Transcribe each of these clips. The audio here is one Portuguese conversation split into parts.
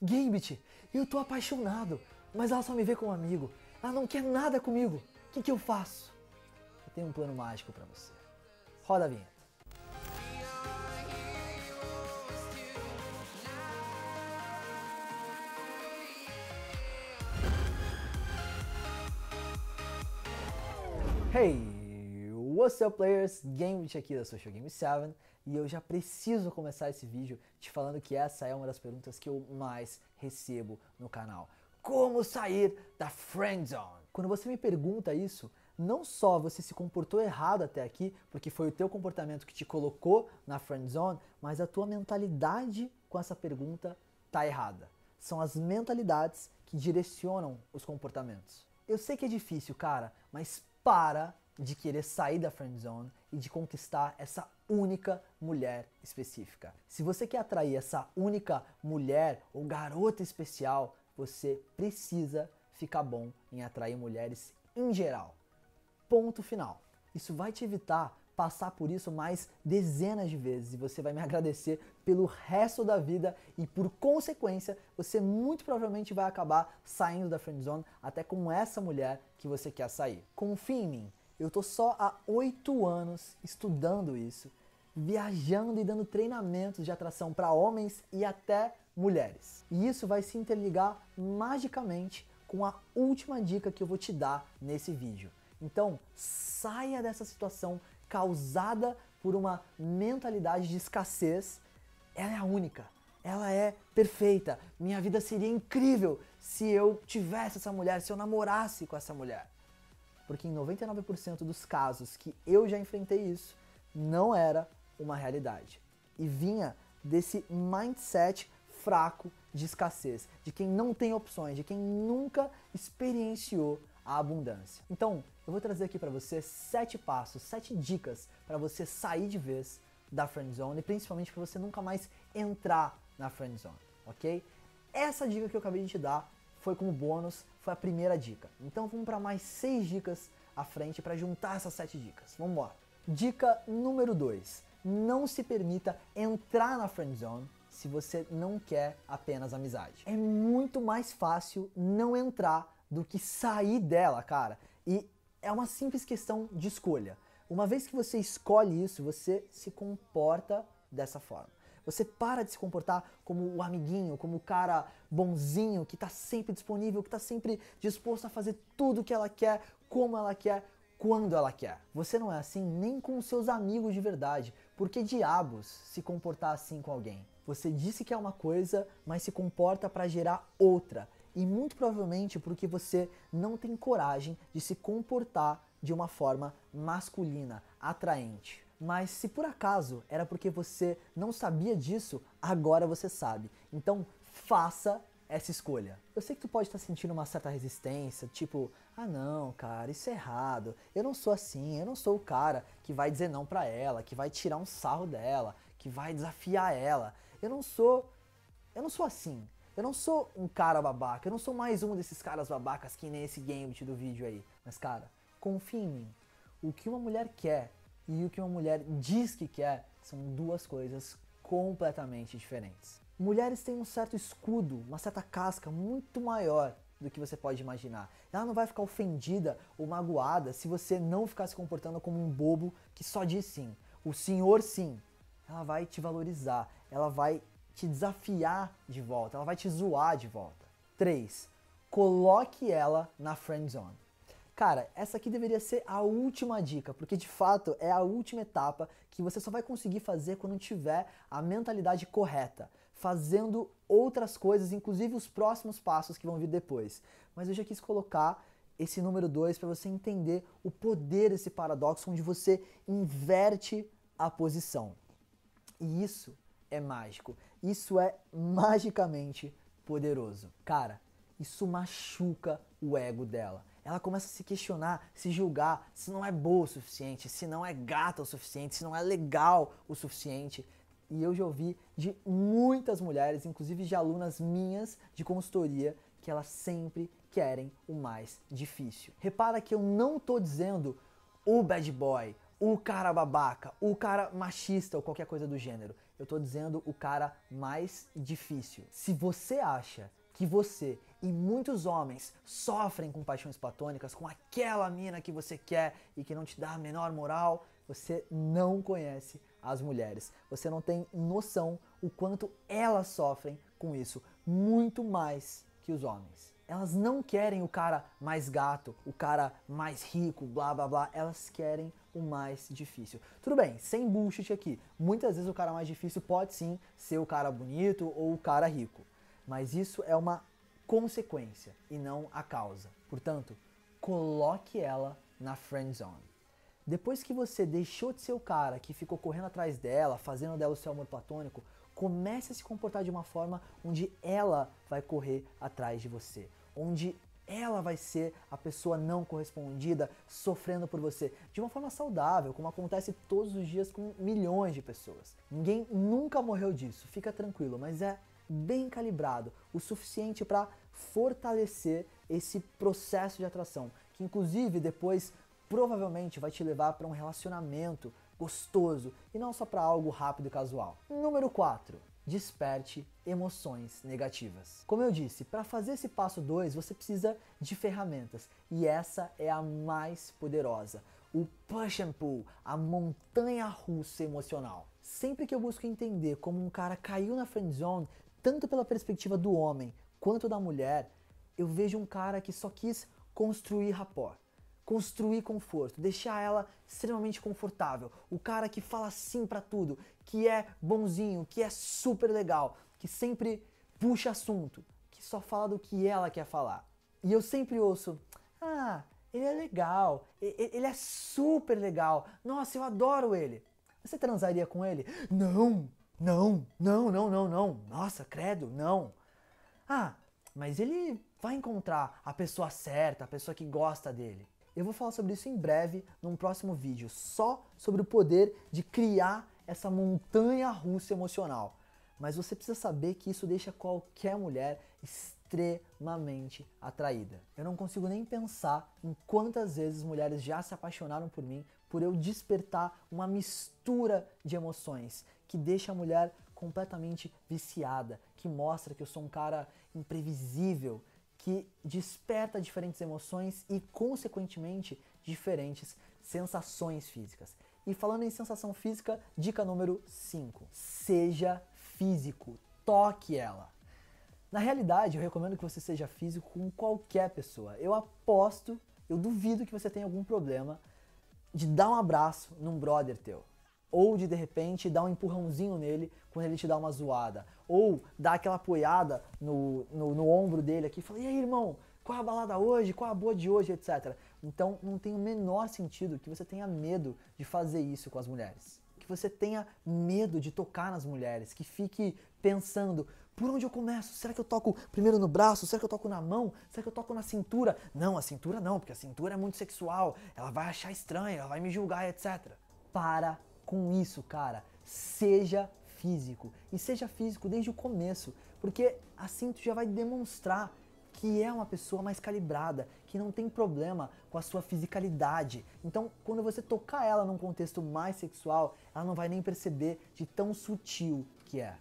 Gambit, eu tô apaixonado, mas ela só me vê como amigo. Ela não quer nada comigo. O que, que eu faço? Eu tenho um plano mágico para você. Roda a vinheta. Hey, what's up players? Gamebit aqui da Social Game 7 e eu já preciso começar esse vídeo te falando que essa é uma das perguntas que eu mais recebo no canal. Como sair da friend zone? Quando você me pergunta isso, não só você se comportou errado até aqui, porque foi o teu comportamento que te colocou na friend zone, mas a tua mentalidade com essa pergunta tá errada. São as mentalidades que direcionam os comportamentos. Eu sei que é difícil, cara, mas para de querer sair da friend zone e de conquistar essa única mulher específica. Se você quer atrair essa única mulher ou garota especial, você precisa ficar bom em atrair mulheres em geral. Ponto final. Isso vai te evitar passar por isso mais dezenas de vezes e você vai me agradecer pelo resto da vida e por consequência você muito provavelmente vai acabar saindo da friend zone até com essa mulher que você quer sair. Confie em mim, eu tô só há oito anos estudando isso, viajando e dando treinamentos de atração para homens e até mulheres. E isso vai se interligar magicamente com a última dica que eu vou te dar nesse vídeo. Então, saia dessa situação causada por uma mentalidade de escassez, ela é a única. Ela é perfeita. Minha vida seria incrível se eu tivesse essa mulher, se eu namorasse com essa mulher. Porque em 99% dos casos que eu já enfrentei isso, não era uma realidade. E vinha desse mindset fraco de escassez, de quem não tem opções, de quem nunca experienciou a abundância. Então, eu vou trazer aqui para você sete passos, sete dicas para você sair de vez da friend zone e principalmente para você nunca mais entrar na friend zone, ok? Essa dica que eu acabei de te dar foi como bônus, foi a primeira dica. Então vamos para mais seis dicas à frente para juntar essas sete dicas. Vamos embora. Dica número 2. Não se permita entrar na friend zone se você não quer apenas amizade. É muito mais fácil não entrar do que sair dela, cara. E é uma simples questão de escolha. Uma vez que você escolhe isso, você se comporta dessa forma. Você para de se comportar como o amiguinho, como o cara bonzinho que está sempre disponível, que está sempre disposto a fazer tudo que ela quer, como ela quer, quando ela quer. Você não é assim nem com seus amigos de verdade. Por que diabos se comportar assim com alguém? Você disse que é uma coisa, mas se comporta para gerar outra e muito provavelmente porque você não tem coragem de se comportar de uma forma masculina, atraente. Mas se por acaso era porque você não sabia disso, agora você sabe. Então faça essa escolha. Eu sei que tu pode estar sentindo uma certa resistência, tipo, ah não, cara, isso é errado. Eu não sou assim, eu não sou o cara que vai dizer não para ela, que vai tirar um sarro dela, que vai desafiar ela. Eu não sou eu não sou assim. Eu não sou um cara babaca, eu não sou mais um desses caras babacas que nem esse gambit do vídeo aí. Mas cara, confia em mim. O que uma mulher quer e o que uma mulher diz que quer são duas coisas completamente diferentes. Mulheres têm um certo escudo, uma certa casca muito maior do que você pode imaginar. Ela não vai ficar ofendida ou magoada se você não ficar se comportando como um bobo que só diz sim. O senhor sim. Ela vai te valorizar, ela vai te desafiar de volta, ela vai te zoar de volta. 3. Coloque ela na friend zone. Cara, essa aqui deveria ser a última dica, porque de fato é a última etapa que você só vai conseguir fazer quando tiver a mentalidade correta, fazendo outras coisas, inclusive os próximos passos que vão vir depois. Mas eu já quis colocar esse número 2 para você entender o poder desse paradoxo onde você inverte a posição. E isso é mágico. Isso é magicamente poderoso. Cara, isso machuca o ego dela. Ela começa a se questionar, se julgar, se não é boa o suficiente, se não é gata o suficiente, se não é legal o suficiente. E eu já ouvi de muitas mulheres, inclusive de alunas minhas de consultoria, que elas sempre querem o mais difícil. Repara que eu não tô dizendo o bad boy, o cara babaca, o cara machista ou qualquer coisa do gênero. eu tô dizendo o cara mais difícil. Se você acha que você e muitos homens sofrem com paixões platônicas, com aquela mina que você quer e que não te dá a menor moral, você não conhece as mulheres. Você não tem noção o quanto elas sofrem com isso, muito mais que os homens. Elas não querem o cara mais gato, o cara mais rico, blá blá blá. Elas querem o mais difícil. Tudo bem, sem bullshit aqui. Muitas vezes o cara mais difícil pode sim ser o cara bonito ou o cara rico mas isso é uma consequência e não a causa. Portanto, coloque ela na friend zone. Depois que você deixou de ser o cara que ficou correndo atrás dela, fazendo dela o seu amor platônico, comece a se comportar de uma forma onde ela vai correr atrás de você, onde ela vai ser a pessoa não correspondida, sofrendo por você, de uma forma saudável, como acontece todos os dias com milhões de pessoas. Ninguém nunca morreu disso, fica tranquilo, mas é bem calibrado, o suficiente para fortalecer esse processo de atração, que inclusive depois provavelmente vai te levar para um relacionamento gostoso e não só para algo rápido e casual. Número 4. Desperte emoções negativas. Como eu disse, para fazer esse passo 2, você precisa de ferramentas e essa é a mais poderosa. O push and pull, a montanha russa emocional. Sempre que eu busco entender como um cara caiu na friend zone, tanto pela perspectiva do homem quanto da mulher, eu vejo um cara que só quis construir rapport, construir conforto, deixar ela extremamente confortável. O cara que fala sim para tudo, que é bonzinho, que é super legal, que sempre puxa assunto, que só fala do que ela quer falar. E eu sempre ouço: "Ah, ele é legal, ele é super legal. Nossa, eu adoro ele." Você transaria com ele? Não, não, não, não, não, não. Nossa, credo, não. Ah, mas ele vai encontrar a pessoa certa, a pessoa que gosta dele. Eu vou falar sobre isso em breve, num próximo vídeo, só sobre o poder de criar essa montanha russa emocional. Mas você precisa saber que isso deixa qualquer mulher extremamente atraída. Eu não consigo nem pensar em quantas vezes mulheres já se apaixonaram por mim por eu despertar uma mistura de emoções que deixa a mulher completamente viciada, que mostra que eu sou um cara imprevisível, que desperta diferentes emoções e, consequentemente, diferentes sensações físicas. E falando em sensação física, dica número 5: seja físico, toque ela. Na realidade, eu recomendo que você seja físico com qualquer pessoa. Eu aposto, eu duvido que você tenha algum problema de dar um abraço num brother teu. Ou de de repente dar um empurrãozinho nele quando ele te dá uma zoada. Ou dar aquela apoiada no, no, no ombro dele aqui e falar: E aí, irmão, qual é a balada hoje? Qual é a boa de hoje? Etc. Então não tem o menor sentido que você tenha medo de fazer isso com as mulheres. Que você tenha medo de tocar nas mulheres. Que fique pensando: por onde eu começo? Será que eu toco primeiro no braço? Será que eu toco na mão? Será que eu toco na cintura? Não, a cintura não, porque a cintura é muito sexual. Ela vai achar estranha, ela vai me julgar, etc. Para com isso, cara. Seja físico. E seja físico desde o começo, porque assim tu já vai demonstrar que é uma pessoa mais calibrada, que não tem problema com a sua fisicalidade. Então, quando você tocar ela num contexto mais sexual, ela não vai nem perceber de tão sutil que é.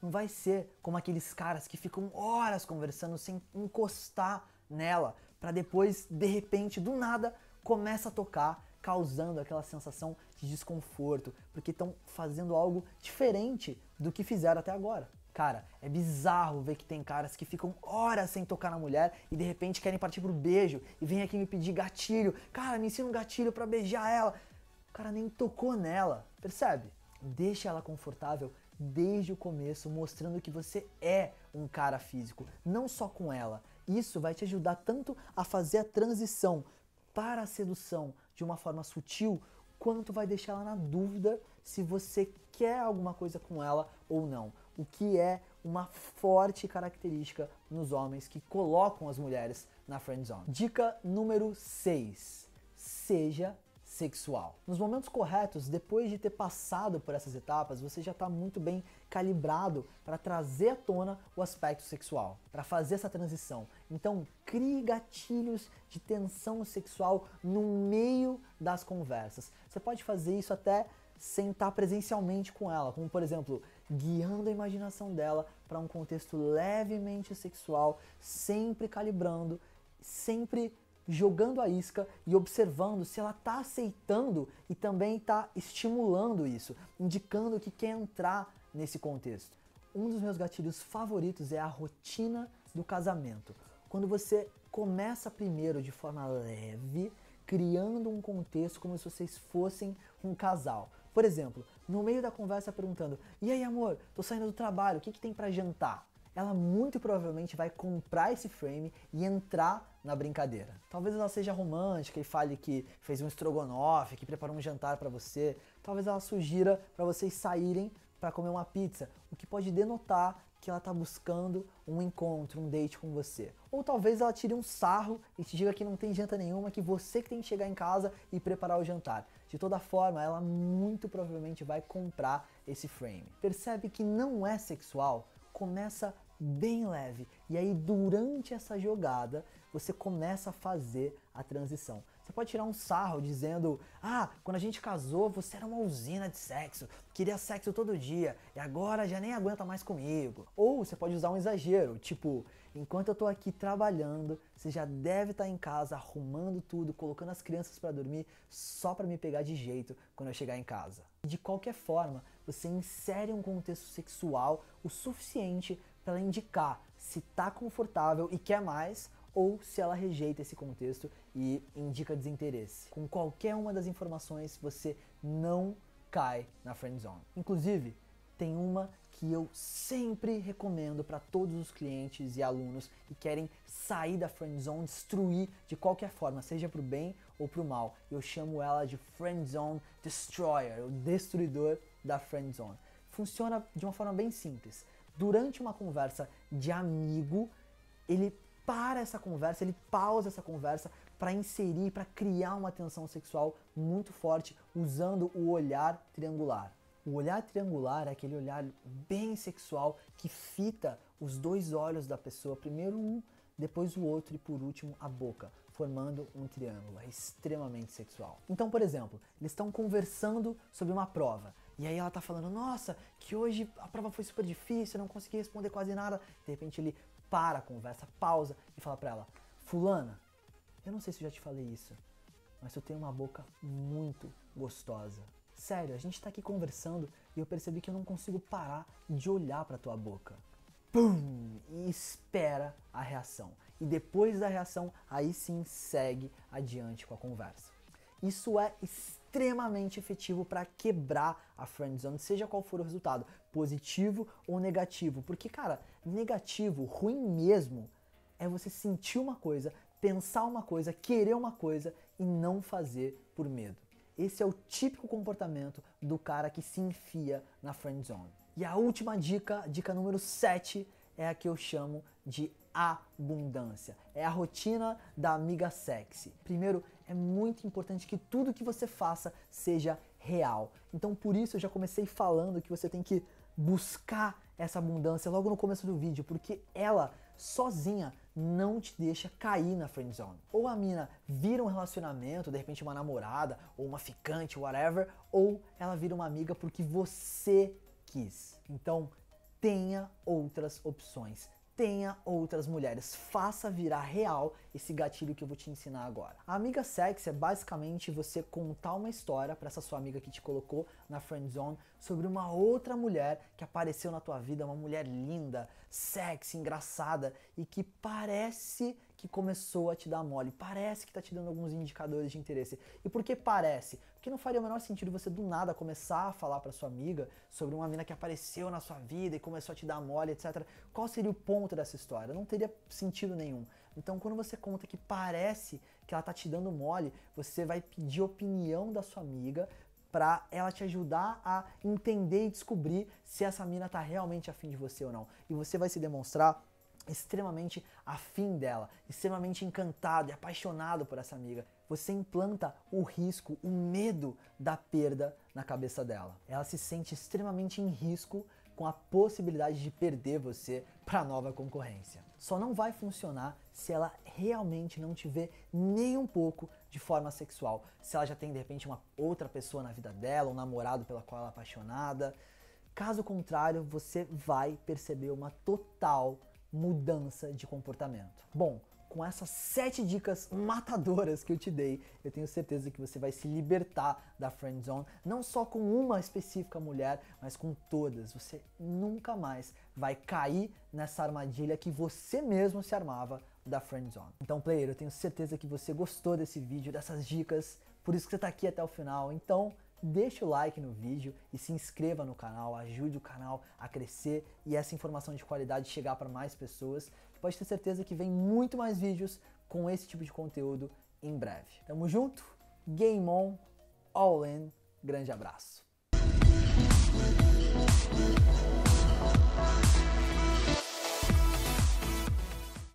Não vai ser como aqueles caras que ficam horas conversando sem encostar nela, para depois, de repente, do nada, começa a tocar causando aquela sensação de desconforto, porque estão fazendo algo diferente do que fizeram até agora. Cara, é bizarro ver que tem caras que ficam horas sem tocar na mulher e de repente querem partir pro beijo e vem aqui me pedir gatilho. Cara, me ensina um gatilho para beijar ela. O cara nem tocou nela, percebe? Deixa ela confortável desde o começo, mostrando que você é um cara físico, não só com ela. Isso vai te ajudar tanto a fazer a transição para a sedução de uma forma sutil, quanto vai deixar ela na dúvida se você quer alguma coisa com ela ou não. O que é uma forte característica nos homens que colocam as mulheres na friend zone. Dica número 6. Seja sexual. Nos momentos corretos, depois de ter passado por essas etapas, você já está muito bem calibrado para trazer à tona o aspecto sexual, para fazer essa transição. Então, crie gatilhos de tensão sexual no meio das conversas. Você pode fazer isso até sem estar presencialmente com ela, como por exemplo, guiando a imaginação dela para um contexto levemente sexual, sempre calibrando, sempre jogando a isca e observando se ela está aceitando e também está estimulando isso, indicando que quer entrar nesse contexto. Um dos meus gatilhos favoritos é a rotina do casamento. Quando você começa primeiro de forma leve, criando um contexto como se vocês fossem um casal. Por exemplo, no meio da conversa perguntando: "E aí, amor, tô saindo do trabalho, o que que tem para jantar?" Ela muito provavelmente vai comprar esse frame e entrar na brincadeira. Talvez ela seja romântica e fale que fez um estrogonofe, que preparou um jantar para você. Talvez ela sugira para vocês saírem para comer uma pizza, o que pode denotar que ela está buscando um encontro, um date com você. Ou talvez ela tire um sarro e te diga que não tem janta nenhuma, que você que tem que chegar em casa e preparar o jantar. De toda forma, ela muito provavelmente vai comprar esse frame. Percebe que não é sexual? Começa bem leve e aí durante essa jogada você começa a fazer a transição. Você pode tirar um sarro dizendo: Ah, quando a gente casou, você era uma usina de sexo, queria sexo todo dia e agora já nem aguenta mais comigo. Ou você pode usar um exagero, tipo: Enquanto eu tô aqui trabalhando, você já deve estar tá em casa arrumando tudo, colocando as crianças para dormir só para me pegar de jeito quando eu chegar em casa. De qualquer forma, você insere um contexto sexual o suficiente para indicar se tá confortável e quer mais ou se ela rejeita esse contexto e indica desinteresse. Com qualquer uma das informações, você não cai na friend zone. Inclusive, tem uma que eu sempre recomendo para todos os clientes e alunos que querem sair da friend zone, destruir de qualquer forma, seja para o bem ou para o mal. Eu chamo ela de friend zone destroyer, o destruidor da friend zone. Funciona de uma forma bem simples. Durante uma conversa de amigo, ele para essa conversa, ele pausa essa conversa para inserir, para criar uma tensão sexual muito forte usando o olhar triangular. O olhar triangular é aquele olhar bem sexual que fita os dois olhos da pessoa, primeiro um, depois o outro e por último a boca, formando um triângulo. É extremamente sexual. Então, por exemplo, eles estão conversando sobre uma prova. E aí ela tá falando, nossa, que hoje a prova foi super difícil, eu não consegui responder quase nada. De repente ele para a conversa, pausa e fala para ela: Fulana, eu não sei se eu já te falei isso, mas eu tenho uma boca muito gostosa. Sério, a gente tá aqui conversando e eu percebi que eu não consigo parar de olhar para tua boca. Pum! E espera a reação. E depois da reação, aí sim segue adiante com a conversa. Isso é extremamente efetivo para quebrar a friend zone, seja qual for o resultado, positivo ou negativo. Porque, cara, negativo, ruim mesmo, é você sentir uma coisa, pensar uma coisa, querer uma coisa e não fazer por medo. Esse é o típico comportamento do cara que se enfia na friend zone. E a última dica, dica número 7, é a que eu chamo de abundância. É a rotina da amiga sexy. Primeiro, é muito importante que tudo que você faça seja real. Então, por isso eu já comecei falando que você tem que buscar essa abundância logo no começo do vídeo, porque ela sozinha não te deixa cair na friend zone. Ou a mina vira um relacionamento, de repente uma namorada, ou uma ficante, whatever, ou ela vira uma amiga porque você quis. Então, tenha outras opções tenha outras mulheres. Faça virar real esse gatilho que eu vou te ensinar agora. A amiga sexy é basicamente você contar uma história para essa sua amiga que te colocou na friend zone sobre uma outra mulher que apareceu na tua vida, uma mulher linda, sexy, engraçada e que parece que começou a te dar mole, parece que está te dando alguns indicadores de interesse. E por que parece? Porque não faria o menor sentido você do nada começar a falar para sua amiga sobre uma mina que apareceu na sua vida e começou a te dar mole, etc. Qual seria o ponto dessa história? Não teria sentido nenhum. Então, quando você conta que parece que ela tá te dando mole, você vai pedir opinião da sua amiga para ela te ajudar a entender e descobrir se essa mina tá realmente afim de você ou não. E você vai se demonstrar extremamente afim dela, extremamente encantado e apaixonado por essa amiga. Você implanta o risco, o medo da perda na cabeça dela. Ela se sente extremamente em risco com a possibilidade de perder você para nova concorrência. Só não vai funcionar se ela realmente não te vê nem um pouco de forma sexual. Se ela já tem de repente uma outra pessoa na vida dela, um namorado pela qual ela é apaixonada. Caso contrário, você vai perceber uma total mudança de comportamento. Bom, com essas sete dicas matadoras que eu te dei, eu tenho certeza que você vai se libertar da friend zone, não só com uma específica mulher, mas com todas. Você nunca mais vai cair nessa armadilha que você mesmo se armava da friend zone. Então, player, eu tenho certeza que você gostou desse vídeo, dessas dicas, por isso que você está aqui até o final. Então, deixe o like no vídeo e se inscreva no canal, ajude o canal a crescer e essa informação de qualidade chegar para mais pessoas. Pode ter certeza que vem muito mais vídeos com esse tipo de conteúdo em breve. Tamo junto? Game on, all in. Grande abraço.